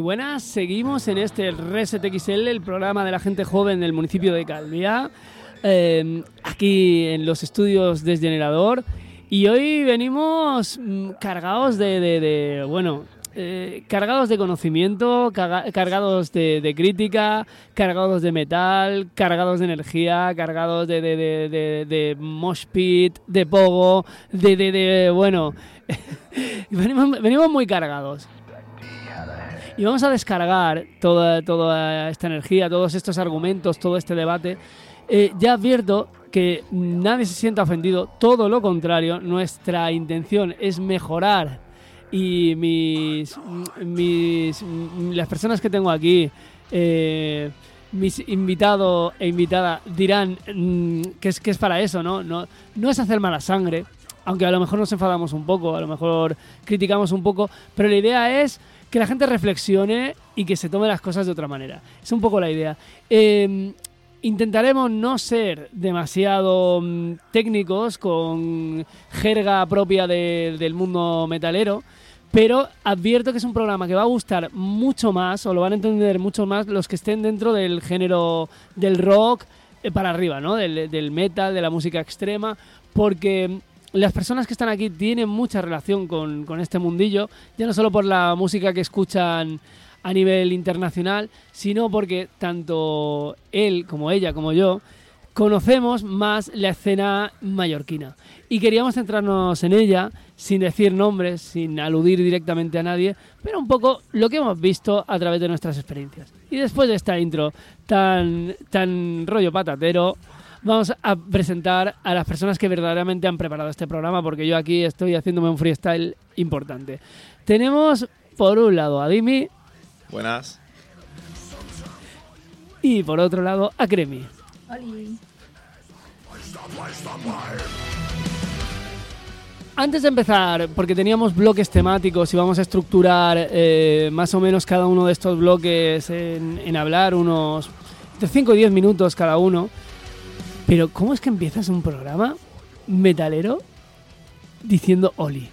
buenas, seguimos en este Reset XL, el programa de la gente joven del municipio de Calviá, eh, aquí en los estudios Desgenerador. Y hoy venimos mm, cargados de, bueno, eh, cargados de conocimiento, carga- cargados de, crítica, cargados de metal, cargados de energía, cargados de, de, de, de, de pogo, de bueno, venimos, venimos muy cargados. Y vamos a descargar toda, toda esta energía, todos estos argumentos, todo este debate. Eh, ya advierto que nadie se sienta ofendido, todo lo contrario, nuestra intención es mejorar y mis, mis las personas que tengo aquí, eh, mis invitados e invitada dirán mm, que, es, que es para eso, ¿no? ¿no? No es hacer mala sangre, aunque a lo mejor nos enfadamos un poco, a lo mejor criticamos un poco, pero la idea es que la gente reflexione y que se tome las cosas de otra manera. Es un poco la idea. Eh, intentaremos no ser demasiado mm, técnicos con jerga propia de- del mundo metalero, pero advierto que es un programa que va a gustar mucho más, o lo van a entender mucho más los que estén dentro del género del rock eh, para arriba, ¿no? Del, del metal, de la música extrema, porque las personas que están aquí tienen mucha relación con, con este mundillo, ya no solo por la música que escuchan a nivel internacional, sino porque tanto él como ella como yo conocemos más la escena mallorquina. Y queríamos centrarnos en ella, sin decir nombres, sin aludir directamente a nadie, pero un poco lo que hemos visto a través de nuestras experiencias. Y después de esta intro tan, tan rollo patatero, vamos a presentar a las personas que verdaderamente han preparado este programa, porque yo aquí estoy haciéndome un freestyle importante. Tenemos por un lado a Dimi Buenas. y por otro lado a Cremi. Oli. Antes de empezar, porque teníamos bloques temáticos y vamos a estructurar eh, más o menos cada uno de estos bloques en, en hablar unos de 5 y 10 minutos cada uno. Pero ¿cómo es que empiezas un programa metalero diciendo Oli?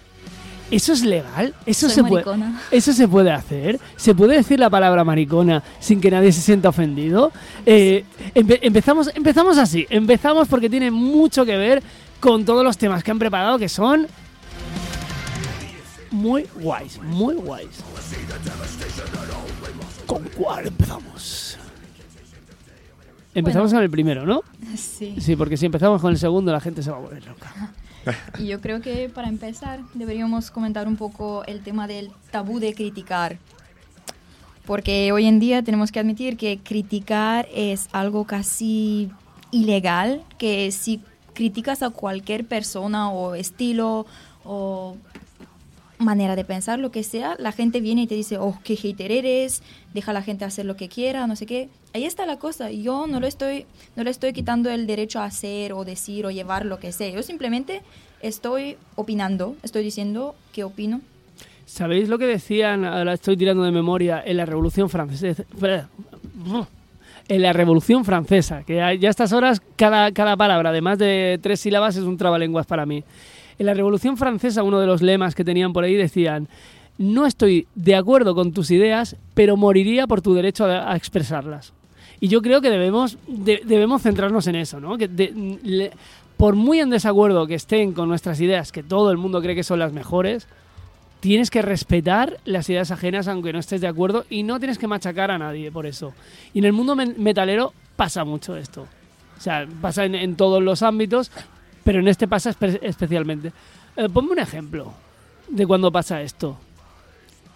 ¿Eso es legal? ¿Eso Soy se puede. ¿Eso se puede hacer? ¿Se puede decir la palabra maricona sin que nadie se sienta ofendido? Eh, empe- empezamos, empezamos así. Empezamos porque tiene mucho que ver con todos los temas que han preparado que son muy guays, muy guays. ¿Con cuál empezamos? Empezamos con el primero, ¿no? Sí. Sí, porque si empezamos con el segundo la gente se va a volver loca. Y yo creo que para empezar deberíamos comentar un poco el tema del tabú de criticar. Porque hoy en día tenemos que admitir que criticar es algo casi ilegal, que si criticas a cualquier persona o estilo o manera de pensar, lo que sea, la gente viene y te dice, oh, qué hater eres, deja a la gente hacer lo que quiera, no sé qué. Ahí está la cosa. Yo no le estoy, no le estoy quitando el derecho a hacer o decir o llevar lo que sea. Yo simplemente estoy opinando, estoy diciendo qué opino. ¿Sabéis lo que decían, ahora estoy tirando de memoria, en la Revolución Francesa? En la Revolución Francesa, que ya a estas horas cada, cada palabra de más de tres sílabas es un trabalenguas para mí. En la Revolución Francesa uno de los lemas que tenían por ahí decían, no estoy de acuerdo con tus ideas, pero moriría por tu derecho a, a expresarlas. Y yo creo que debemos, de- debemos centrarnos en eso, ¿no? Que de- le- por muy en desacuerdo que estén con nuestras ideas, que todo el mundo cree que son las mejores, tienes que respetar las ideas ajenas aunque no estés de acuerdo y no tienes que machacar a nadie por eso. Y en el mundo metalero pasa mucho esto. O sea, pasa en, en todos los ámbitos, pero en este pasa espe- especialmente. Eh, ponme un ejemplo de cuando pasa esto.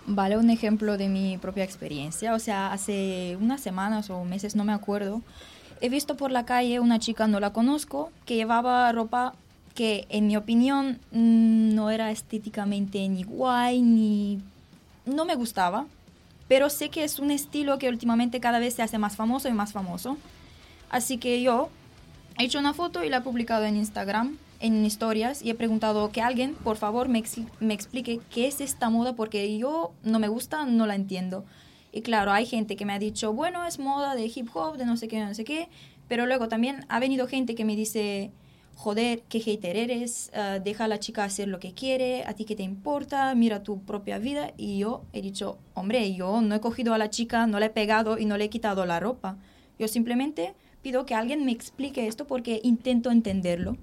Vale, un ejemplo de mi propia experiencia. O sea, hace unas semanas o meses, no me acuerdo, he visto por la calle una chica, no la conozco, que llevaba ropa que en mi opinión mm, no era estéticamente ni guay, ni... no me gustaba. Pero sé que es un estilo que últimamente cada vez se hace más famoso y más famoso. Así que yo he hecho una foto y la he publicado en Instagram, en historias, y he preguntado que alguien, por favor, me, ex- me explique qué es esta moda, porque yo no me gusta, no la entiendo. Y claro, hay gente que me ha dicho, bueno, es moda de hip hop, de no sé qué, no sé qué, pero luego también ha venido gente que me dice, joder, qué hater eres, ah, deja a la chica hacer lo que quiere, a ti qué te importa, mira tu propia vida. Y yo he dicho, hombre, yo no he cogido a la chica, no le he pegado y no le he quitado la ropa. Yo simplemente pido que alguien me explique esto porque intento entenderlo.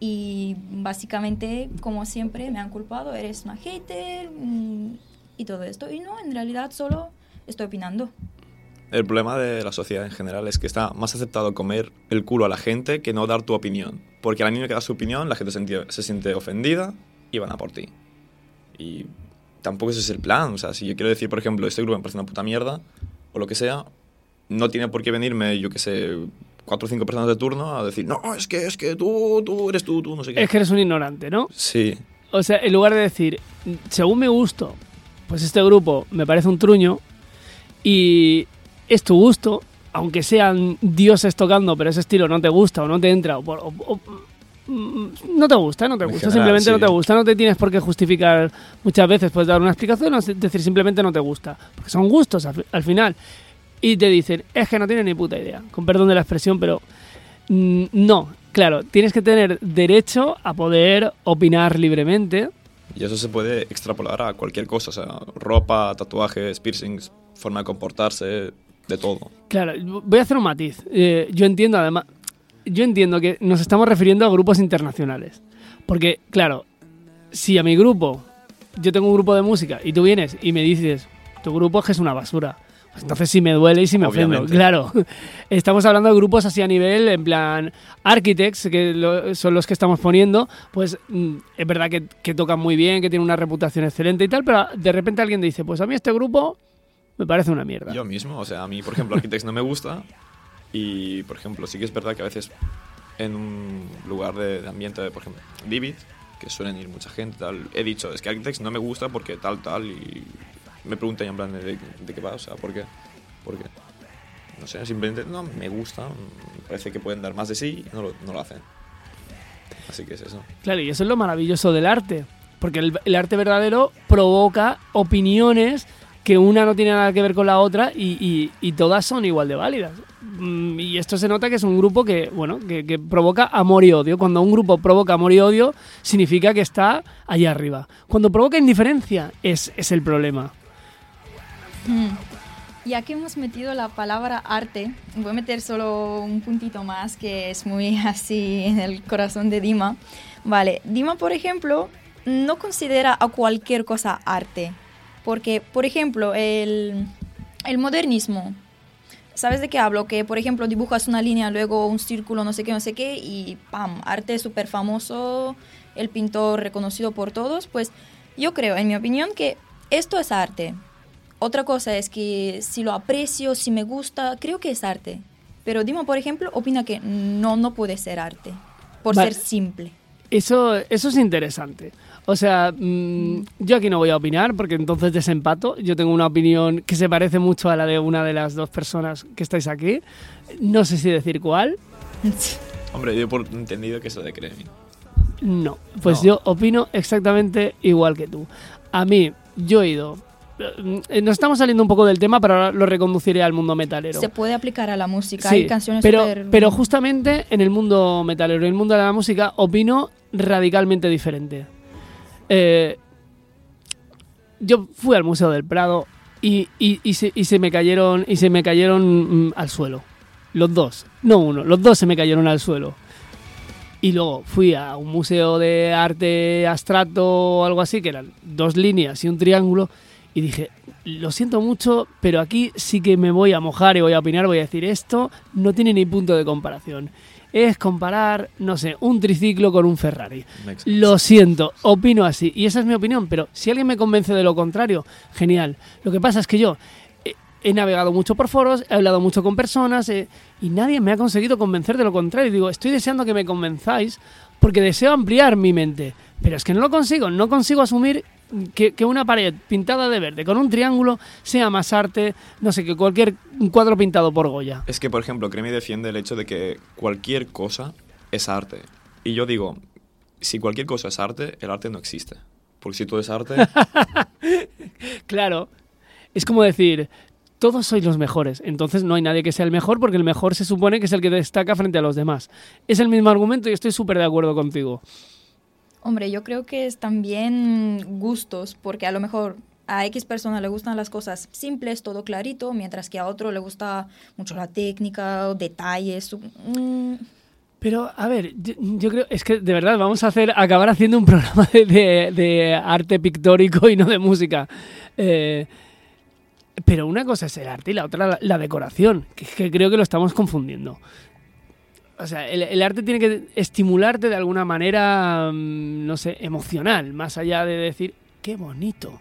Y básicamente, como siempre, me han culpado, eres una hater mm, y todo esto. Y no, en realidad solo estoy opinando. El problema de la sociedad en general es que está más aceptado comer el culo a la gente que no dar tu opinión. Porque a la niña que da su opinión, la gente se siente, se siente ofendida y van a por ti. Y tampoco ese es el plan. O sea, si yo quiero decir, por ejemplo, este grupo me parece una puta mierda, o lo que sea, no tiene por qué venirme, yo que sé, cuatro o cinco personas de turno a decir, no, es que, es que tú, tú eres tú, tú, no sé qué. Es que eres un ignorante, ¿no? Sí. O sea, en lugar de decir, según mi gusto, pues este grupo me parece un truño y es tu gusto, aunque sean dioses tocando, pero ese estilo no te gusta o no te entra, o, por- o- o- mm, no te gusta, no te gusta, general, simplemente no te gusta, no te tienes por qué justificar muchas veces, puedes dar una explicación o decir simplemente no te gusta, porque son gustos al final. Y te dicen, es que no tienes ni puta idea, con perdón de la expresión, pero mm, no, claro, tienes que tener derecho a poder opinar libremente, Y eso se puede extrapolar a cualquier cosa, o sea, ropa, tatuajes, piercings, forma de comportarse, de todo. Claro, voy a hacer un matiz. Eh, yo entiendo además, yo entiendo que nos estamos refiriendo a grupos internacionales. Porque, claro, si a mi grupo, yo tengo un grupo de música y tú vienes y me dices, tu grupo es que es una basura. Entonces sí me duele y sí me ofendo. Obviamente. Claro, estamos hablando de grupos así a nivel, en plan, Architects, que lo- son los que estamos poniendo, pues mm, es verdad que, que tocan muy bien, que tienen una reputación excelente y tal, pero de repente alguien dice, pues a mí este grupo me parece una mierda. Yo mismo, o sea, a mí, por ejemplo, Architects no me gusta y, por ejemplo, sí que es verdad que a veces en un lugar de, de ambiente, por ejemplo, Vivid, que suelen ir mucha gente, tal, he dicho, es que Architects no me gusta porque tal, tal, y me preguntan en plan de, de qué va, o sea, ¿por qué? ¿Por qué? No sé, simplemente no me gusta, me parece que pueden dar más de sí y no lo, no lo hacen. Así que es eso. Claro, y eso es lo maravilloso del arte. Porque el, el arte verdadero provoca opiniones que una no tiene nada que ver con la otra y, y- y todas son igual de válidas. Mm, Y esto se nota que es un grupo que, bueno, que, que provoca amor y odio. Cuando un grupo provoca amor y odio, significa que está allá arriba. Cuando provoca indiferencia, es, es el problema. Ya que hemos metido la palabra arte, voy a meter solo un puntito más que es muy así en el corazón de Dima. Vale, Dima, por ejemplo, no considera a cualquier cosa arte. Porque, por ejemplo, el, el modernismo. ¿Sabes de qué hablo? Que, por ejemplo, dibujas una línea, luego un círculo, no sé qué, no sé qué, y ¡pam! Arte súper famoso, el pintor reconocido por todos. Pues yo creo, en mi opinión, que esto es arte. Otra cosa es que si lo aprecio, si me gusta, creo que es arte. Pero Dima, por ejemplo, opina que no, no puede ser arte, por Vale. ser simple. Eso, eso es interesante. O sea, mm, yo aquí no voy a opinar porque entonces desempato. Yo tengo una opinión que se parece mucho a la de una de las dos personas que estáis aquí. No sé si decir cuál. Hombre, yo por entendido que es lo de Cremi. No, pues No. yo opino exactamente igual que tú. A mí, yo he ido. Eh, Nos estamos saliendo un poco del tema, pero ahora lo reconduciré al mundo metalero. Se puede aplicar a la música, Sí, hay canciones pero, pero justamente en el mundo metalero, en el mundo de la música, opino radicalmente diferente. Eh, yo fui al Museo del Prado y, y- y se, y se me cayeron, y se me cayeron mm, al suelo. Los dos, no uno, los dos se me cayeron al suelo. Y luego fui a un museo de arte abstracto o algo así, que eran dos líneas y un triángulo, y dije, lo siento mucho, pero aquí sí que me voy a mojar y voy a opinar, voy a decir, esto no tiene ni punto de comparación. Es comparar, no sé, un triciclo con un Ferrari. Lo siento, opino así. Y esa es mi opinión, pero si alguien me convence de lo contrario, genial. Lo que pasa es que yo he, he navegado mucho por foros, he hablado mucho con personas eh, y nadie me ha conseguido convencer de lo contrario. Digo, estoy deseando que me convenzáis porque deseo ampliar mi mente. Pero es que no lo consigo, no consigo asumir que, que una pared pintada de verde con un triángulo sea más arte, no sé, que cualquier cuadro pintado por Goya. Es que, por ejemplo, Cremi defiende el hecho de que cualquier cosa es arte. Y yo digo, si cualquier cosa es arte, el arte no existe. Porque si todo es arte, Claro, es como decir, todos sois los mejores. Entonces no hay nadie que sea el mejor porque el mejor se supone que es el que destaca frente a los demás. Es el mismo argumento y estoy súper de acuerdo contigo. Hombre, yo creo que es también gustos, porque a lo mejor a X persona le gustan las cosas simples, todo clarito, mientras que a otro le gusta mucho la técnica, detalles. mm, Pero, a ver, yo, creo, es que de verdad vamos a hacer, acabar haciendo un programa de, arte pictórico y no de música. Eh, pero una cosa es el arte y la otra la, decoración, que creo que lo estamos confundiendo. O sea, el, el arte tiene que estimularte de alguna manera, mm, no sé, emocional, más allá de decir, qué bonito.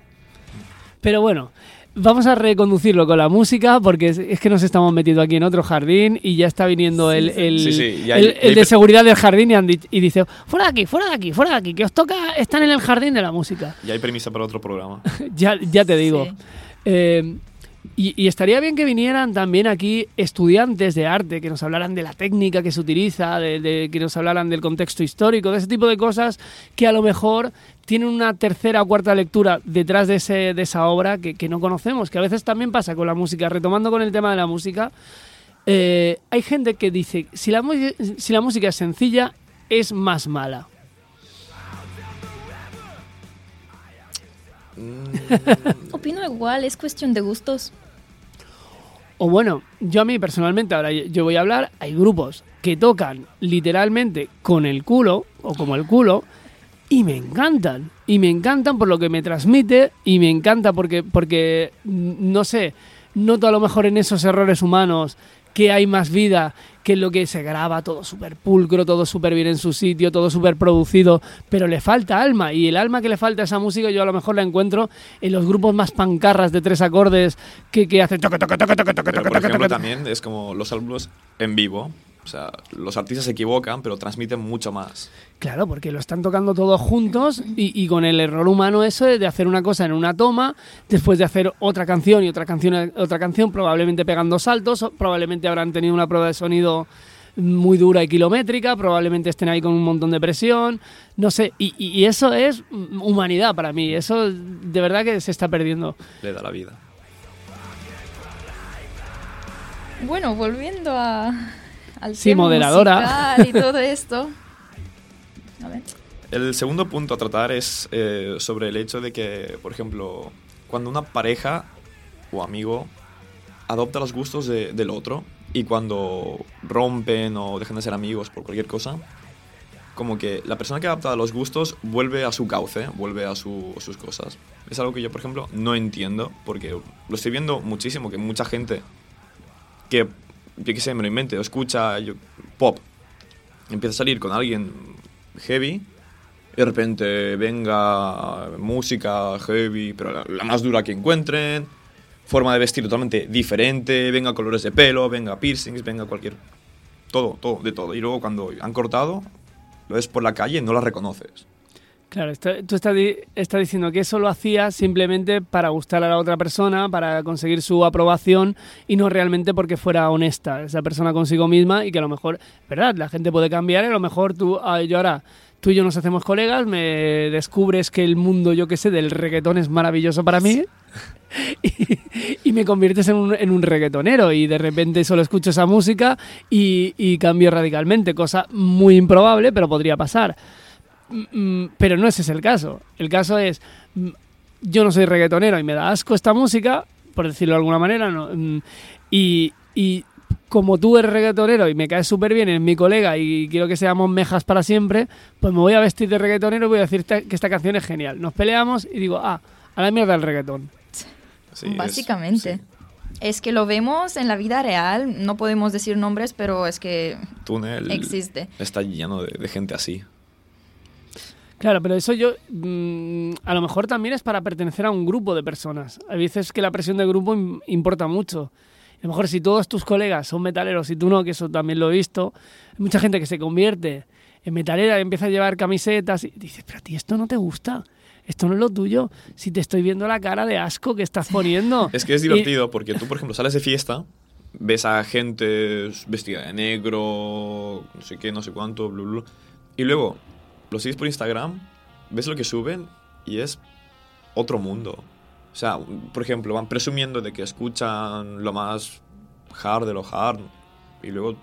Pero bueno, vamos a reconducirlo con la música porque es, es que nos estamos metiendo aquí en otro jardín y ya está viniendo el, el, Sí, sí, el- de seguridad del jardín y, han di- y dice, fuera de aquí, fuera de aquí, fuera de aquí, que os toca estar en el jardín de la música. Y hay permiso para otro programa. ya, ya te digo. Sí. Eh, y, estaría bien que vinieran también aquí estudiantes de arte, que nos hablaran de la técnica que se utiliza, de, de- que nos hablaran del contexto histórico, de ese tipo de cosas que a lo mejor tienen una tercera o cuarta lectura detrás de, ese, de esa obra que, no conocemos, que a veces también pasa con la música. Retomando con el tema de la música, eh, hay gente que dice, si la, si la música es sencilla, es más mala. Opino igual, es cuestión de gustos. O bueno, yo a mí personalmente, ahora yo- yo voy a hablar, hay grupos que tocan literalmente con el culo o como el culo y me encantan. Y me encantan por lo que me transmite y me encanta porque, porque mm, no sé, noto a lo mejor en esos errores humanos que hay más vida que en lo que se graba todo súper pulcro, todo súper bien en su sitio, todo súper producido, pero le falta alma y el alma que le falta a esa música yo a lo mejor la encuentro en los grupos más pancarras de tres acordes que, que hacen toque, toque, toque, toque, toque, toque, por toque, ejemplo, toque. también es como los álbumes en vivo. O sea, los artistas se equivocan, pero transmiten mucho más. Claro, porque lo están tocando todos juntos y, y con el error humano eso de hacer una cosa en una toma, después de hacer otra canción y otra canción, otra canción, probablemente pegando saltos, probablemente habrán tenido una prueba de sonido muy dura y kilométrica, probablemente estén ahí con un montón de presión, no sé, y, eso es humanidad para mí, eso de verdad que se está perdiendo. Le da la vida. Bueno, volviendo a, al Sí, tema moderadora. musical y todo esto. A ver. El segundo punto a tratar es eh, sobre el hecho de que, por ejemplo, cuando una pareja o amigo adopta los gustos de- del otro y cuando rompen o dejan de ser amigos por cualquier cosa, como que la persona que ha adoptado los gustos vuelve a su cauce, vuelve a su- sus cosas. Es algo que yo, por ejemplo, no entiendo porque lo estoy viendo muchísimo, que mucha gente que, yo qué invente, o escucha pop, empieza a salir con alguien heavy, y de repente venga música heavy, pero la, la más dura que encuentren, forma de vestir totalmente diferente, venga colores de pelo, venga piercings, venga cualquier... Todo, todo, de todo. Y luego cuando han cortado, lo ves por la calle y no la reconoces. Claro, esto- tú estás, estás diciendo que eso lo hacía simplemente para gustar a la otra persona, para conseguir su aprobación y no realmente porque fuera honesta esa persona consigo misma y que a lo mejor, ¿verdad? La gente puede cambiar y a lo mejor tú, ah, yo ahora, tú y yo nos hacemos colegas, me descubres que el mundo, yo qué sé, del reggaetón es maravilloso para mí y, y me conviertes en un, en un reggaetonero y de repente solo escucho esa música y, y cambio radicalmente, cosa muy improbable, pero podría pasar. Mm, pero no ese es el caso. El caso es, mm, yo no soy reggaetonero y me da asco esta música, por decirlo de alguna manera, no, mm, y, y como tú eres reggaetonero y me caes súper bien, eres mi colega y quiero que seamos mejas para siempre, pues me voy a vestir de reggaetonero y voy a decir esta- que esta canción es genial. Nos peleamos y digo, ah, a la mierda el reggaetón. Sí, es- Básicamente. sí. Es que lo vemos en la vida real, no podemos decir nombres, pero es que Túnel existe. está lleno de, de gente así. Claro, pero eso yo mm, a lo mejor también es para pertenecer a un grupo de personas. Hay veces que la presión de grupo im- importa mucho. A lo mejor si todos tus colegas son metaleros y tú no, que eso también lo he visto, hay mucha gente que se convierte en metalera y empieza a llevar camisetas y dices, pero a ti esto no te gusta, esto no es lo tuyo, si te estoy viendo la cara de asco que estás poniendo. Es que es Y- divertido porque tú, por ejemplo, sales de fiesta, ves a gente vestida de negro, no sé qué, no sé cuánto, blu, blu, y luego lo sigues por Instagram, ves lo que suben y es otro mundo. O sea, por ejemplo, van presumiendo de que escuchan lo más hard de lo hard y luego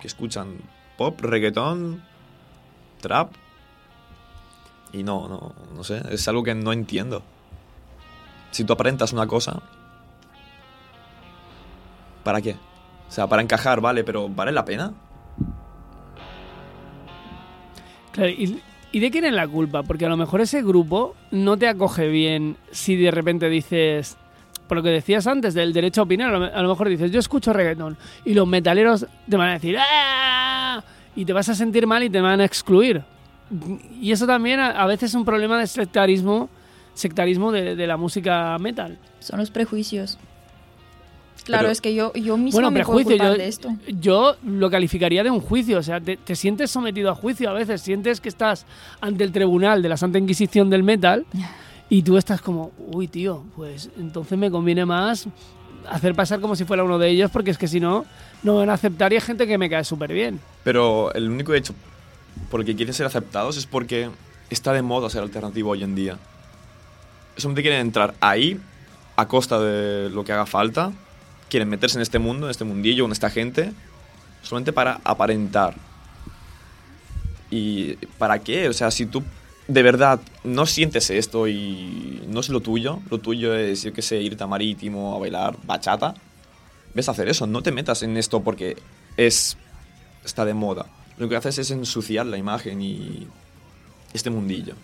que escuchan pop, reggaetón, trap. Y no, no, no sé, es algo que no entiendo. Si tú aparentas una cosa, ¿para qué? O sea, para encajar, vale, pero ¿vale la pena? Y, ¿y de quién es la culpa? Porque a lo mejor ese grupo no te acoge bien si de repente dices, por lo que decías antes del derecho a opinar, a lo, mejor dices, yo escucho reggaetón y los metaleros te van a decir, ¡ah! Y te vas a sentir mal y te van a excluir. Y eso también a, veces es un problema de sectarismo, sectarismo de la música metal. Son los prejuicios. Claro, Pero- es que yo, yo mismo Bueno, me puedo culpar yo, de esto. yo lo calificaría de un juicio, o sea, te, te sientes sometido a juicio a veces, sientes que estás ante el tribunal de la Santa Inquisición del metal y tú estás como, uy, tío, pues entonces me conviene más hacer pasar como si fuera uno de ellos porque es que si no, no me van a aceptar y hay gente que me cae súper bien. Pero el único hecho por el que quieren ser aceptados es porque está de moda ser alternativo hoy en día. Solamente quieren entrar ahí a costa de lo que haga falta. Quieren meterse en este mundo, en este mundillo, con esta gente, solamente para aparentar. ¿Y para qué? O sea, si tú de verdad no sientes esto y no es lo tuyo, lo tuyo es, yo qué sé, irte a marítimo a bailar bachata, ves a hacer eso. No te metas en esto porque es está de moda. Lo que haces es ensuciar la imagen y este mundillo.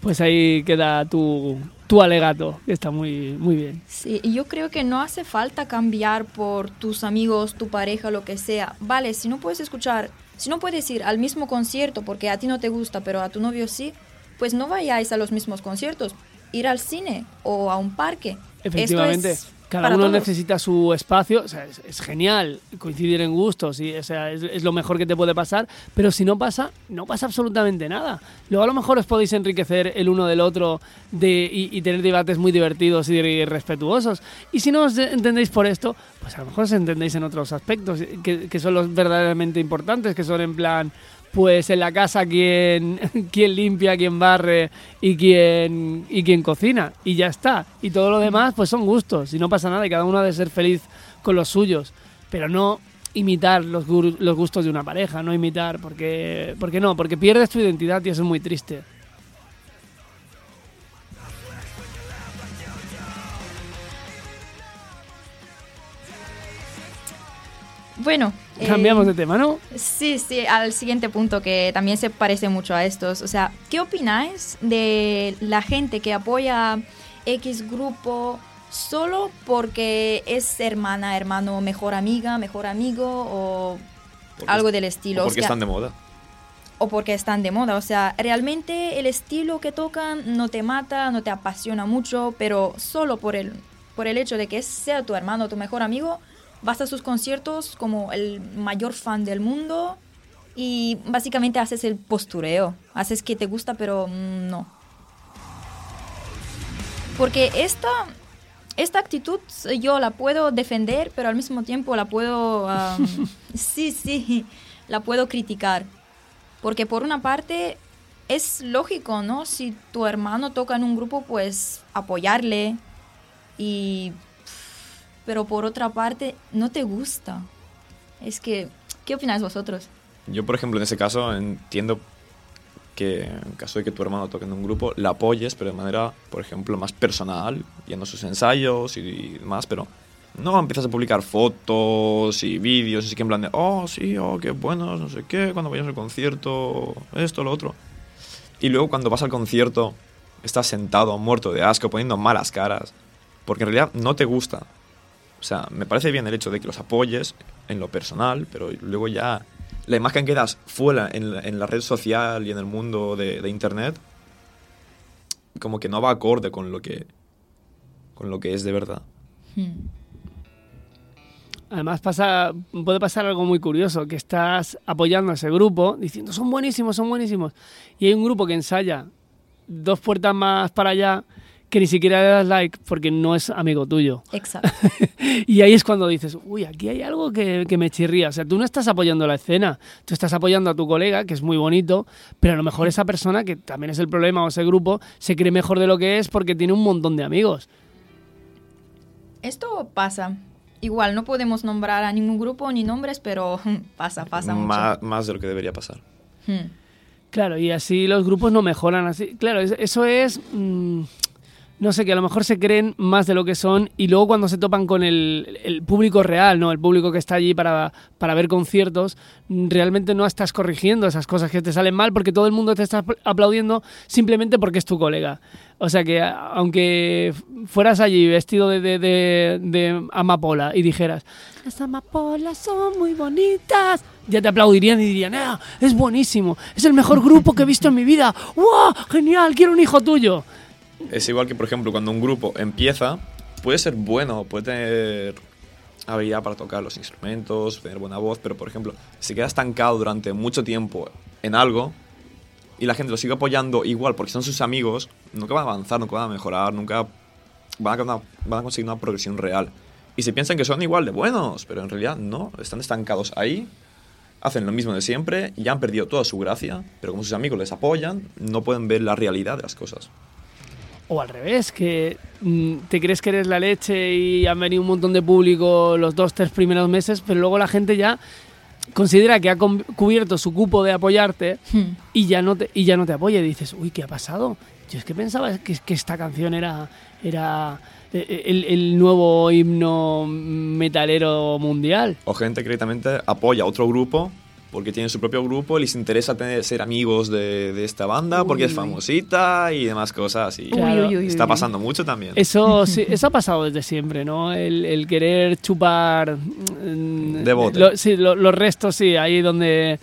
Pues ahí queda tu, tu alegato, está muy, muy bien. Sí, yo creo que no hace falta cambiar por tus amigos, tu pareja, lo que sea. Vale, si no puedes escuchar, si no puedes ir al mismo concierto porque a ti no te gusta, pero a tu novio sí, pues no vayáis a los mismos conciertos. Ir al cine o a un parque. Esto Efectivamente. es Cada para uno todos. necesita su espacio, o sea, es, es genial coincidir en gustos, y, o sea, es, es lo mejor que te puede pasar, pero si no pasa, no pasa absolutamente nada. Luego a lo mejor os podéis enriquecer el uno del otro de, y, y tener debates muy divertidos y respetuosos. Y si no os entendéis por esto, pues a lo mejor os entendéis en otros aspectos que, que son los verdaderamente importantes, que son en plan, pues en la casa quién, quién limpia, quién barre y quién, y quién cocina. Y ya está. Y todo lo demás, pues son gustos. Y no pasa nada. Y cada uno ha de ser feliz con los suyos. Pero no imitar los, los gustos de una pareja. No imitar. Porque, porque no. Porque pierdes tu identidad y eso es muy triste. Bueno. eh, Cambiamos de tema, ¿no? Sí, sí, al siguiente punto que también se parece mucho a estos. O sea, ¿qué opináis de la gente que apoya X grupo solo porque es hermana, hermano, mejor amiga, mejor amigo o Porque algo del estilo? o O porque sea, están de moda. o porque están de moda. O sea, realmente el estilo que tocan no te mata, no te apasiona mucho, pero solo por el, por el hecho de que sea tu hermano o tu mejor amigo, vas a sus conciertos como el mayor fan del mundo y básicamente haces el postureo. Haces que te gusta, pero mm, no. Porque esta, esta actitud yo la puedo defender, pero al mismo tiempo la puedo... sí, sí, la puedo criticar. Porque por una parte es lógico, ¿no? Si tu hermano toca en un grupo, pues apoyarle. Y... Pero por otra parte, no te gusta. Es que... ¿Qué opináis vosotros? Yo, por ejemplo, en ese caso entiendo que en caso de que tu hermano toque en un grupo, la apoyes, pero de manera, por ejemplo, más personal, yendo a sus ensayos y demás, pero no empiezas a publicar fotos y vídeos, así que en plan de, oh, sí, oh, qué buenos, no sé qué, cuando vayas al concierto, esto, lo otro. Y luego cuando vas al concierto, estás sentado, muerto de asco, poniendo malas caras, porque en realidad no te gusta. O sea, me parece bien el hecho de que los apoyes en lo personal, pero luego ya la imagen que das fuera en la, red social y en el mundo de, de internet, como que no va acorde con lo que, con lo que es de verdad. Hmm. Además pasa, puede pasar algo muy curioso, que estás apoyando a ese grupo diciendo son buenísimos, son buenísimos. Y hay un grupo que ensaya dos puertas más para allá que ni siquiera le das like porque no es amigo tuyo. Exacto. y ahí es cuando dices, uy, aquí hay algo que, que, me chirría. O sea, tú no estás apoyando la escena, tú estás apoyando a tu colega, que es muy bonito, pero a lo mejor esa persona, que también es el problema, o ese grupo, se cree mejor de lo que es porque tiene un montón de amigos. Esto pasa. Igual, no podemos nombrar a ningún grupo ni nombres, pero pasa, pasa mucho. Más, más de lo que debería pasar. Hmm. Claro, y así los grupos no mejoran. Así, claro, eso es. Mmm, no sé, que a lo mejor se creen más de lo que son y luego cuando se topan con el, el público real, ¿no? El público que está allí para, para, ver conciertos, realmente no estás corrigiendo esas cosas que te salen mal porque todo el mundo te está aplaudiendo simplemente porque es tu colega. O sea que aunque fueras allí vestido de, de, de, de amapola y dijeras, las amapolas son muy bonitas, ya te aplaudirían y dirían, ah, es buenísimo, es el mejor grupo que he visto en mi vida, ¡wow! Genial, quiero un hijo tuyo. Es igual que, por ejemplo, cuando un grupo empieza, puede ser bueno, puede tener habilidad para tocar los instrumentos, tener buena voz, pero, por ejemplo, si queda estancado durante mucho tiempo en algo y la gente lo sigue apoyando igual porque son sus amigos, nunca van a avanzar, nunca van a mejorar, nunca van a, conseguir una progresión real. Y se piensan que son igual de buenos, pero en realidad no, están estancados ahí, hacen lo mismo de siempre y han perdido toda su gracia, pero como sus amigos les apoyan, no pueden ver la realidad de las cosas. O al revés, que mm, te crees que eres la leche y han venido un montón de público los dos, tres primeros meses, pero luego la gente ya considera que ha cubierto su cupo de apoyarte hmm. y, ya no te, y ya no te apoya y dices, uy, ¿qué ha pasado? Yo es que pensaba que, que esta canción era, era el, el, nuevo himno metalero mundial. O gente que directamente apoya a otro grupo porque tiene su propio grupo y les interesa tener, ser amigos de, de esta banda Uy. porque es famosita y demás cosas. Y Claro. Uy, uy, está uy. pasando mucho también. Eso, sí, eso ha pasado desde siempre, ¿no? El, el querer chupar... mm, De bote. lo- sí, lo- los restos, sí, ahí donde...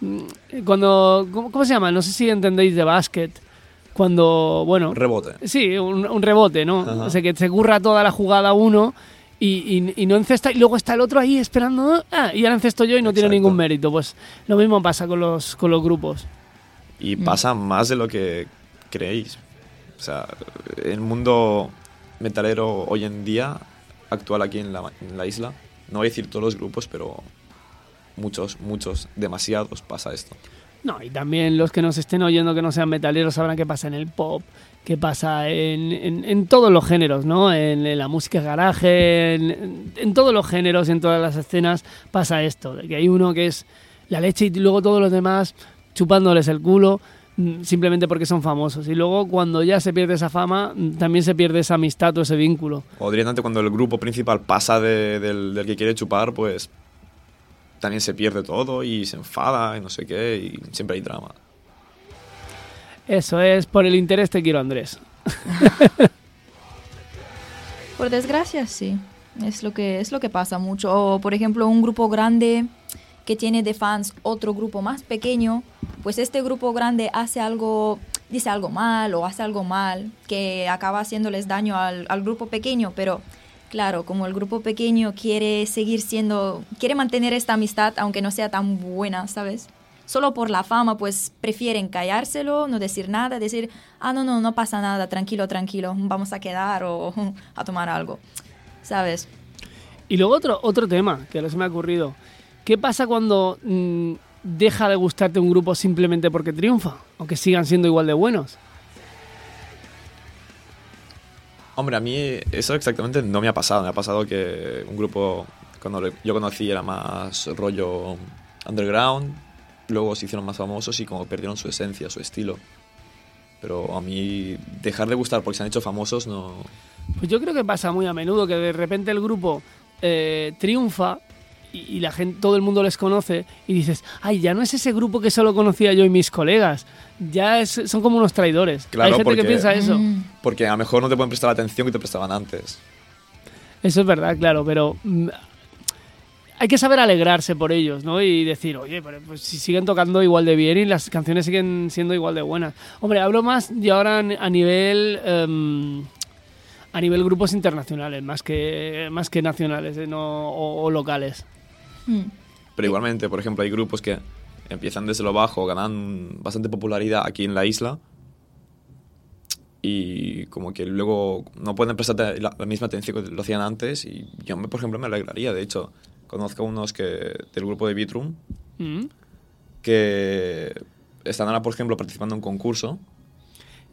mm, Cuando... ¿Cómo, cómo se llama? No sé si entendéis de básquet. Cuando, bueno... Rebote. Sí, un, un rebote, ¿no? Ajá. O sea, que se curra toda la jugada uno y, y- y no encesta, y luego está el otro ahí esperando, ah, y ahora encesto yo y no tiene ningún mérito. Pues lo mismo pasa con los, con los grupos. Y Mm. pasa más de lo que creéis. O sea, el mundo metalero hoy en día, actual aquí en la, en la isla, no voy a decir todos los grupos, pero muchos, muchos, demasiados pasa esto. No, y también los que nos estén oyendo que no sean metaleros sabrán qué pasa en el pop, qué pasa en, en- todos los géneros, ¿no? En, la música garaje, en, todos los géneros, en todas las escenas pasa esto, de que hay uno que es la leche y luego todos los demás chupándoles el culo mm, simplemente porque son famosos. Y luego cuando ya se pierde esa fama, mm, también se pierde esa amistad o ese vínculo. O directamente cuando el grupo principal pasa de- del que quiere chupar, pues también se pierde todo y se enfada y no sé qué, y siempre hay drama. Eso es, por el interés te quiero Andrés. Por desgracia, sí. Es lo que es lo que pasa mucho. O, por ejemplo, un grupo grande que tiene de fans otro grupo más pequeño, pues este grupo grande hace algo, dice algo mal o hace algo mal que acaba haciéndoles daño al, al grupo pequeño, pero claro, como el grupo pequeño quiere seguir siendo, quiere mantener esta amistad aunque no sea tan buena, ¿sabes? Solo por la fama, pues prefieren callárselo, no decir nada, decir, ah, no, no, no pasa nada, tranquilo, tranquilo, vamos a quedar o a tomar algo, ¿sabes? Y luego otro, otro tema que ahora se me ha ocurrido. ¿Qué pasa cuando mm, deja de gustarte un grupo simplemente porque triunfa? Aunque sigan siendo igual de buenos. Hombre, a mí eso exactamente no me ha pasado. Me ha pasado que un grupo, cuando yo conocí, era más rollo underground. Luego se hicieron más famosos y como perdieron su esencia, su estilo. Pero a mí dejar de gustar porque se han hecho famosos no... Pues yo creo que pasa muy a menudo que de repente el grupo eh, triunfa y, y la gente, todo el mundo les conoce y dices, ay, ya no es ese grupo que solo conocía yo y mis colegas. Ya es- son como unos traidores. Claro, Hay gente que porque- piensa eso. Mm. Porque a lo mejor no te pueden prestar la atención que te prestaban antes. Eso es verdad, claro, pero mm, hay que saber alegrarse por ellos, ¿no? Y decir, oye, pero pues si siguen tocando igual de bien y las canciones siguen siendo igual de buenas. Hombre, hablo más de ahora a nivel em, a nivel grupos internacionales, más que más que nacionales eh, no- o, o locales. Mm. Pero igualmente, por ejemplo, hay grupos que empiezan desde lo bajo, ganan bastante popularidad aquí en la isla y como que luego no pueden prestar la, la misma atención que lo hacían antes y yo, me, por ejemplo, me alegraría. De hecho, conozco unos que, del grupo de Beatroom Mm. que están ahora, por ejemplo, participando en un concurso.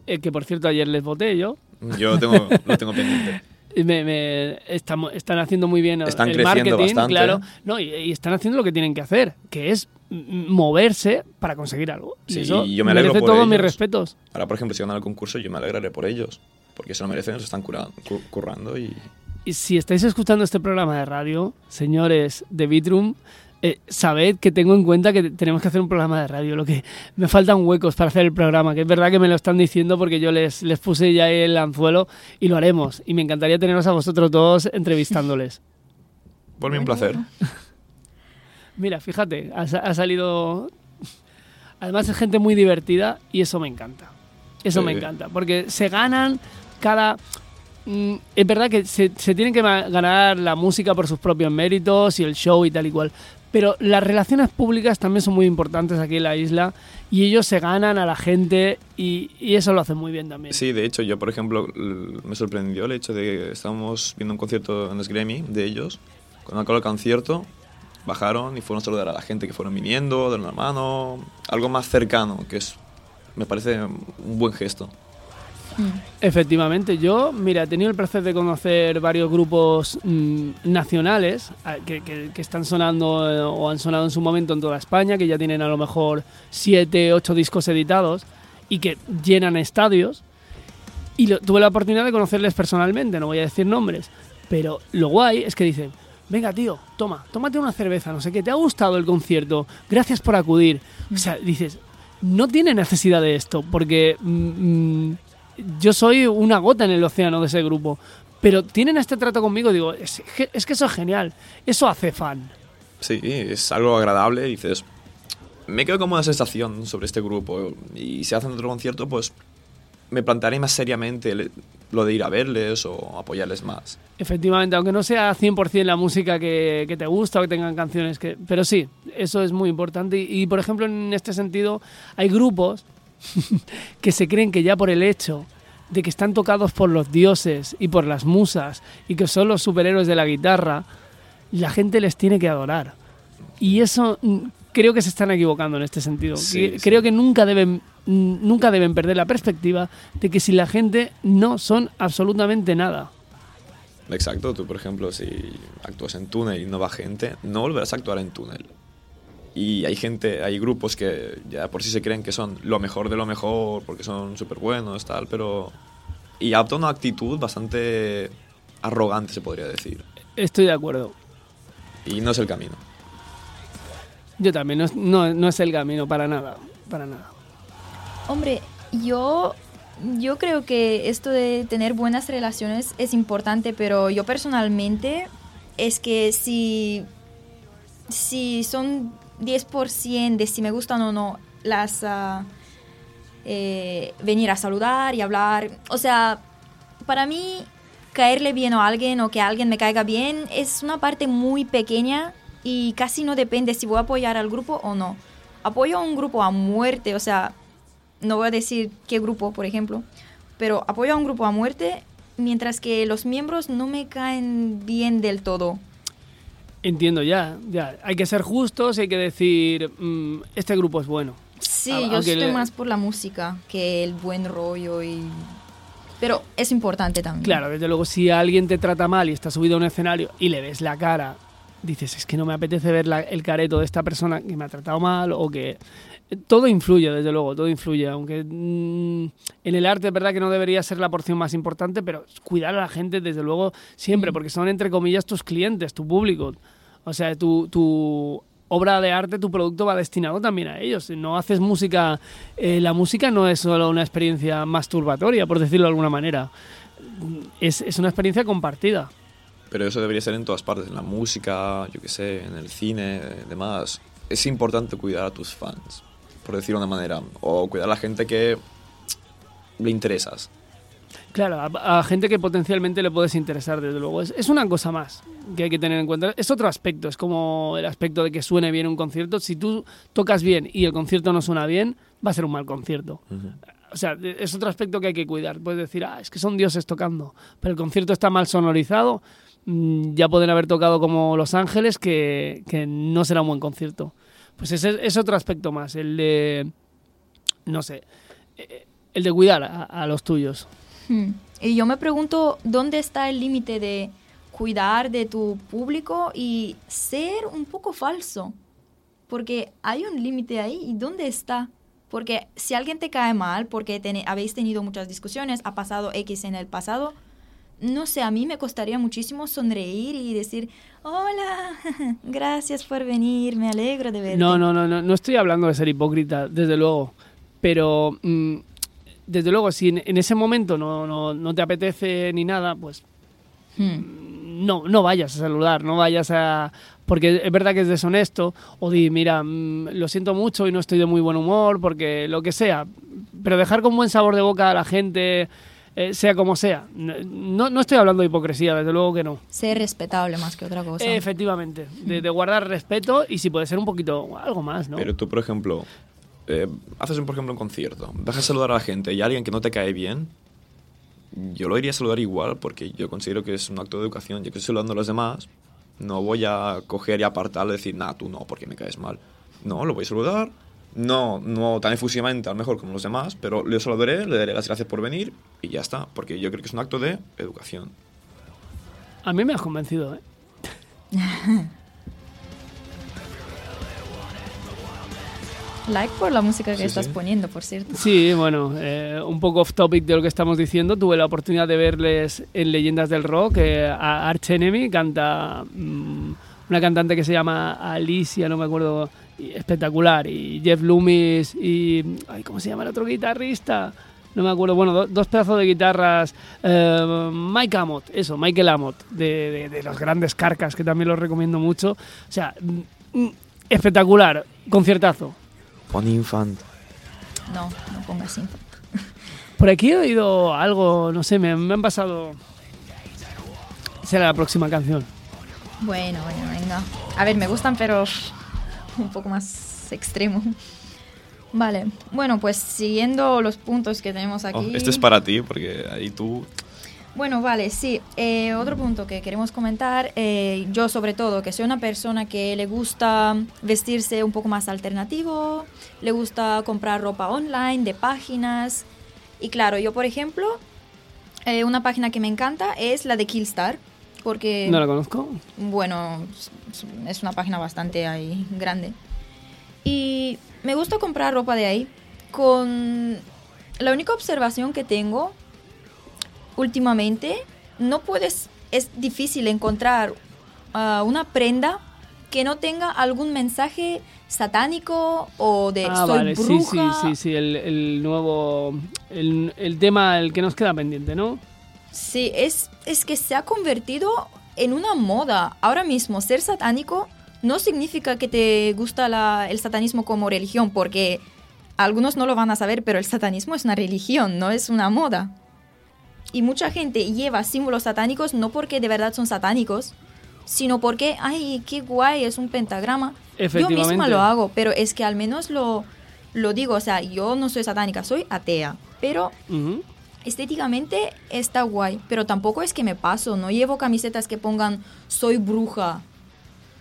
Eh, que por cierto ayer les voté yo. Yo tengo, lo tengo pendiente. Y Me, me- estamo- están haciendo muy bien Están el creciendo marketing, bastante. claro. No, y, y están haciendo lo que tienen que hacer, que es moverse para conseguir algo. Y Sí, eso y yo me alegro por todos mis ellos. respetos. Ahora, por ejemplo, si ganan el concurso, yo me alegraré por ellos. Porque se lo merecen, se están currando y... Y si estáis escuchando este programa de radio, señores de Bitroom, eh, sabed que tengo en cuenta que tenemos que hacer un programa de radio. Lo que me faltan huecos para hacer el programa, que es verdad que me lo están diciendo porque yo les, les puse ya el anzuelo y lo haremos. Y me encantaría teneros a vosotros dos entrevistándoles. Por mí un placer. Mira, fíjate, ha, ha salido... Además es gente muy divertida y eso me encanta. Eso Sí. me encanta, porque se ganan cada... Mm, Es verdad que se, se tienen que ganar la música por sus propios méritos y el show y tal y cual. Pero las relaciones públicas también son muy importantes aquí en la isla y ellos se ganan a la gente y, y eso lo hacen muy bien también. Sí, de hecho, yo, por ejemplo, me sorprendió el hecho de que estábamos viendo un concierto en Grammy de ellos. Cuando acabó el concierto, bajaron y fueron a saludar a la gente que fueron viniendo, de una mano, algo más cercano, que es, me parece un buen gesto. Efectivamente, yo, mira, he tenido el placer de conocer varios grupos mm, nacionales a- que, que- que están sonando eh, o han sonado en su momento en toda España, que ya tienen a lo mejor siete, ocho discos editados y que llenan estadios. Y lo- tuve la oportunidad de conocerles personalmente, no voy a decir nombres, pero lo guay es que dicen, venga tío, toma, tómate una cerveza, no sé qué, ¿te ha gustado el concierto? Gracias por acudir. O sea, dices, no tiene necesidad de esto, porque mm, mm, yo soy una gota en el océano de ese grupo, pero tienen este trato conmigo, digo, es, que- es que eso es genial, eso hace fan. Sí, es algo agradable dices, me quedo como una sensación sobre este grupo y si hacen otro concierto, pues me plantearé más seriamente lo de ir a verles o apoyarles más. Efectivamente, aunque no sea 100% la música que, que te gusta o que tengan canciones que... Pero sí, eso es muy importante. Y, y, por ejemplo, en este sentido, hay grupos que se creen que ya por el hecho de que están tocados por los dioses y por las musas y que son los superhéroes de la guitarra, la gente les tiene que adorar. Y eso mm, creo que se están equivocando en este sentido. Sí, Que- sí. Creo que nunca deben, mm, nunca deben perder la perspectiva de que si la gente no son absolutamente nada. Exacto, tú por ejemplo, si actúas en túnel y no va gente, no volverás a actuar en túnel. Y hay gente, hay grupos que ya por sí se creen que son lo mejor de lo mejor porque son súper buenos, tal, pero... Y adoptan una actitud bastante arrogante, se podría decir. Estoy de acuerdo. Y no es el camino. Yo también, no es, no, no es el camino para nada, para nada. Hombre, yo, yo creo que esto de tener buenas relaciones es importante, pero yo personalmente es que si, si son 10% de si me gustan o no las... eh, venir a saludar y hablar, o sea, para mí caerle bien a alguien o que alguien me caiga bien es una parte muy pequeña y casi no depende si voy a apoyar al grupo o no. Apoyo a un grupo a muerte, o sea, no voy a decir qué grupo, por ejemplo, pero apoyo a un grupo a muerte mientras que los miembros no me caen bien del todo. Entiendo ya, ya. Hay que ser justos, hay que decir, mm, este grupo es bueno. Sí, yo estoy le- más por la música que el buen rollo y... Pero es importante también. Claro, desde luego, si alguien te trata mal y está subido a un escenario y le ves la cara, dices, es que no me apetece ver la- el careto de esta persona que me ha tratado mal o que... Todo influye, desde luego, todo influye. Aunque mm, en el arte es verdad que no debería ser la porción más importante, pero cuidar a la gente, desde luego, siempre, porque son, entre comillas, tus clientes, tu público. O sea, tu, tu obra de arte, tu producto va destinado también a ellos. Si no haces música, eh, la música no es solo una experiencia masturbatoria, por decirlo de alguna manera. Es, es una experiencia compartida. Pero eso debería ser en todas partes, en la música, yo qué sé, en el cine, demás. Es importante cuidar a tus fans, por decirlo de una manera, o cuidar a la gente que le interesas. Claro, a, a gente que potencialmente le puedes interesar, desde luego. Es, es una cosa más que hay que tener en cuenta. Es otro aspecto, es como el aspecto de que suene bien un concierto. Si tú tocas bien y el concierto no suena bien, va a ser un mal concierto. o sea, es otro aspecto que hay que cuidar. Puedes decir, ah, es que son dioses tocando, pero el concierto está mal sonorizado, ya pueden haber tocado como Los Ángeles, que, que no será un buen concierto. Pues ese es otro aspecto más, el de, no sé, eh, el de cuidar a, los tuyos. Hmm. Y yo me pregunto, ¿dónde está el límite de cuidar de tu público y ser un poco falso? Porque hay un límite ahí, ¿y dónde está? Porque si alguien te cae mal, porque habéis tenido muchas discusiones, ha pasado X en el pasado, no sé, a mí me costaría muchísimo sonreír y decir, hola, gracias por venir, me alegro de verte. No, no, no, no, no estoy hablando de ser hipócrita, desde luego, pero mm, desde luego, si en, ese momento no, no, no, te apetece ni nada, pues hmm. no, no vayas a saludar, no vayas a... Porque es verdad que es deshonesto, o di, mira, mm, lo siento mucho y no estoy de muy buen humor, porque lo que sea. Pero dejar con buen sabor de boca a la gente, eh, sea como sea. No, no estoy hablando de hipocresía, desde luego que no. Ser respetable más que otra cosa. efectivamente, de, de, guardar respeto y si puede ser un poquito, algo más, ¿no? Pero tú, por ejemplo, eh, haces, por ejemplo, un concierto, vas a saludar a la gente y alguien que no te cae bien, yo lo iría a saludar igual porque yo considero que es un acto de educación. Yo que estoy saludando a los demás, no voy a coger y apartarle y decir, nah, tú no, porque me caes mal. No, lo voy a saludar. No, no tan efusivamente, a lo mejor como los demás, pero le saludaré, le daré las gracias por venir y ya está, porque yo creo que es un acto de educación. A mí me has convencido, ¿eh? Like por la música que estás poniendo, por cierto. Sí, bueno, eh, un poco off topic de lo que estamos diciendo. Tuve la oportunidad de verles en Leyendas del Rock. Eh, a Arch Enemy canta mm, una cantante que se llama Alicia, no me acuerdo, espectacular. Y Jeff Loomis y. Ay, ¿Cómo se llama el otro guitarrista? no me acuerdo, bueno, dos pedazos de guitarras, eh, Mike Amott, eso, Michael Amott, de, de, los grandes carcas, que también los recomiendo mucho. O sea, mm, mm, espectacular, conciertazo. Pon Infant. No, no pongas Infant. Por aquí he oído algo, no sé, me, han pasado... Será la próxima canción. Bueno, bueno, venga. A ver, me gustan, pero un poco más extremo. Vale, bueno, pues siguiendo los puntos que tenemos aquí. Oh, este es para ti, porque ahí tú bueno, vale, sí. Eh, otro punto que queremos comentar, eh, yo sobre todo, que soy una persona que le gusta vestirse un poco más alternativo, le gusta comprar ropa online, de páginas. Y claro, yo por ejemplo, eh, una página que me encanta es la de Killstar, porque... No la conozco. Bueno, es una página bastante ahí grande. Y me gusta comprar ropa de ahí con... La única observación que tengo últimamente no puedes, es difícil encontrar ah, una prenda que no tenga algún mensaje satánico o de ah, soy bruja. Sí, sí, sí, sí, el, el nuevo, el, el, tema, el que nos queda pendiente, ¿no? Sí, es, es que se ha convertido en una moda. Ahora mismo, ser satánico no significa que te gusta la, el satanismo como religión, porque algunos no lo van a saber, pero el satanismo es una religión, no es una moda. Y mucha gente lleva símbolos satánicos no porque de verdad son satánicos, sino porque, ay, qué guay, es un pentagrama. Yo misma lo hago, pero es que al menos lo, lo digo, o sea, yo no soy satánica, soy atea, pero estéticamente está guay, pero tampoco es que me paso, no llevo camisetas que pongan soy bruja.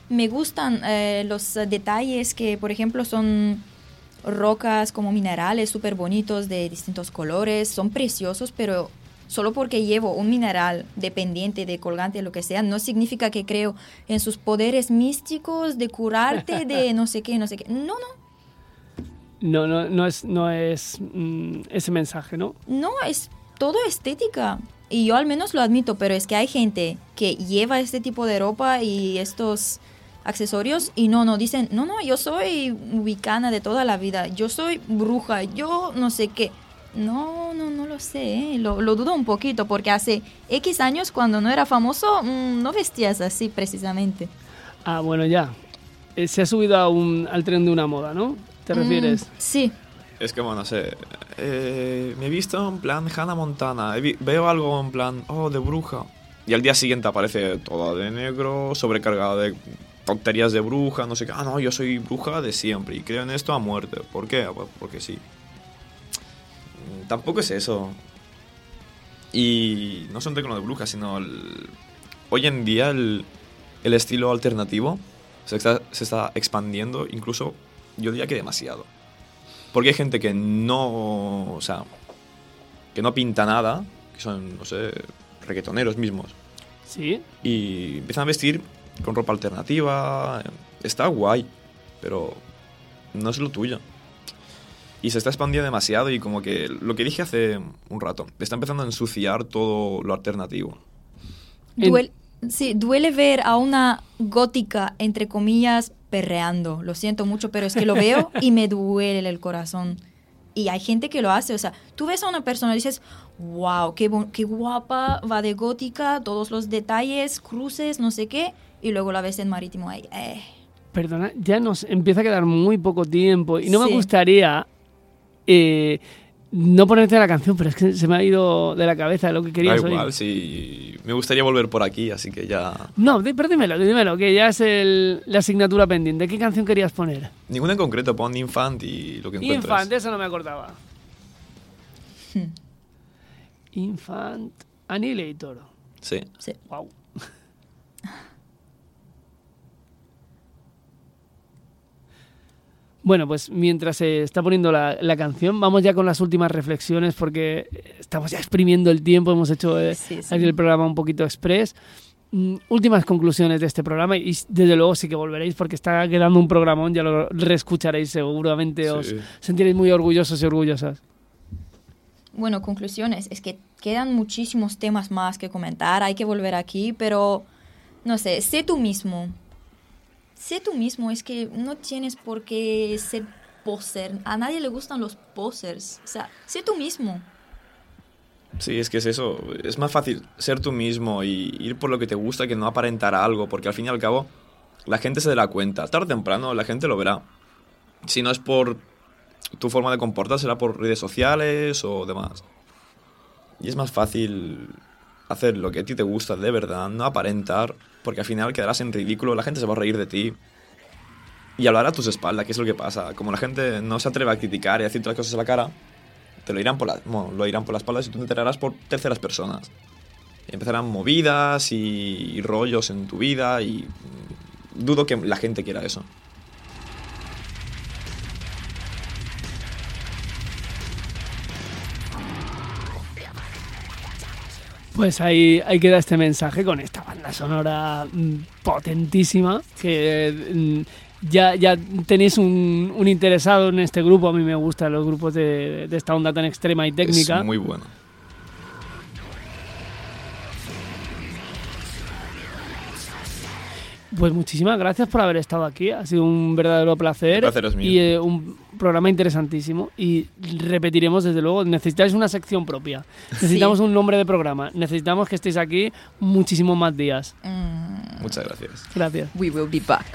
Me gustan eh, los detalles que, por ejemplo, son rocas como minerales súper bonitos de distintos colores, son preciosos, pero solo porque llevo un mineral dependiente de colgante, lo que sea, no significa que creo en sus poderes místicos de curarte de no sé qué, no sé qué. No, no. No, no, no es, no es mm, ese mensaje, ¿no? No, es todo estética. Y yo al menos lo admito, pero es que hay gente que lleva este tipo de ropa y estos accesorios y no, no, dicen, no, no, yo soy ubicana de toda la vida, yo soy bruja, yo no sé qué. No, no, no lo sé, ¿eh? lo, dudo un poquito, porque hace X años cuando no era famoso mm, no vestías así precisamente. Ah, bueno, ya. Eh, se ha subido a un, al tren de una moda, ¿no? ¿Te mm, refieres? sí. Es que, bueno, no sé, eh, me he visto en plan Hannah Montana, veo algo en plan, oh, de bruja, y al día siguiente aparece toda de negro, sobrecargada de tonterías de bruja, no sé qué, ah, no, yo soy bruja de siempre y creo en esto a muerte. ¿Por qué? Pues porque sí tampoco es eso. Y no son tecno de brujas, sino el- hoy en día el, el estilo alternativo se está, se está expandiendo, incluso yo diría que demasiado. Porque hay gente que no, o sea, que no pinta nada, que son, no sé, reggaetoneros mismos, Sí. y empiezan a vestir con ropa alternativa. Está guay, pero no es lo tuyo. Y se está expandiendo demasiado y como que lo que dije hace un rato, está empezando a ensuciar todo lo alternativo. Sí, duele ver a una gótica, entre comillas, perreando. Lo siento mucho, pero es que lo veo y me duele el corazón. Y hay gente que lo hace. O sea, tú ves a una persona y dices, wow, qué, qué guapa, va de gótica, todos los detalles, cruces, no sé qué. Y luego la ves en marítimo ahí. eh. Perdona, ya nos empieza a quedar muy poco tiempo y no me gustaría eh, no ponerte la canción, pero es que se me ha ido de la cabeza lo que Da querías oír. igual, sí. Me gustaría volver por aquí, así que ya... No, pero dímelo, dímelo, que ya es el- la asignatura pendiente. ¿Qué canción querías poner? Ninguna en concreto, pon Infant y lo que encuentres. Infant, eso no me acordaba. Infant Annihilator. Sí. Sí. Wow. Bueno, pues mientras se está poniendo la, la canción, vamos ya con las últimas reflexiones porque estamos ya exprimiendo el tiempo, hemos hecho eh, Sí, sí. aquí el programa un poquito express. Mm, últimas conclusiones de este programa y desde luego sí que volveréis porque está quedando un programón, ya lo reescucharéis seguramente, os sentiréis muy orgullosos y orgullosas. Bueno, conclusiones. Es que quedan muchísimos temas más que comentar. Hay que volver aquí, pero no sé, sé tú mismo. Sé tú mismo. Es que no tienes por qué ser poser. A nadie le gustan los posers. O sea, sé tú mismo. Sí, es que es eso. Es más fácil ser tú mismo y ir por lo que te gusta que no aparentar algo, porque al fin y al cabo la gente se dará cuenta. Tarde o temprano la gente lo verá. Si no es por tu forma de comportar, será por redes sociales o demás. Y es más fácil hacer lo que a ti te gusta de verdad, no aparentar, porque al final quedarás en ridículo, la gente se va a reír de ti. Y hablará a tus espaldas, que es lo que pasa. Como la gente no se atreve a criticar y a decirte las cosas a la cara, te lo irán por la, lo irán por la espalda y tú te enterarás por terceras personas. Y empezarán movidas y, y rollos en tu vida y mm, dudo que la gente quiera eso. Pues ahí, ahí queda este mensaje con esta banda sonora mm, potentísima que mm, ya, ya tenéis un, un interesado en este grupo. A mí me gustan los grupos de, de esta onda tan extrema y técnica. Es muy bueno. Pues muchísimas gracias por haber estado aquí. Ha sido un verdadero placer. El placer es mío. Y eh, un programa interesantísimo. Y repetiremos, desde luego, necesitáis una sección propia. Necesitamos un nombre de programa. Necesitamos que estéis aquí muchísimos más días. Mm, Muchas gracias. Gracias. we will be back.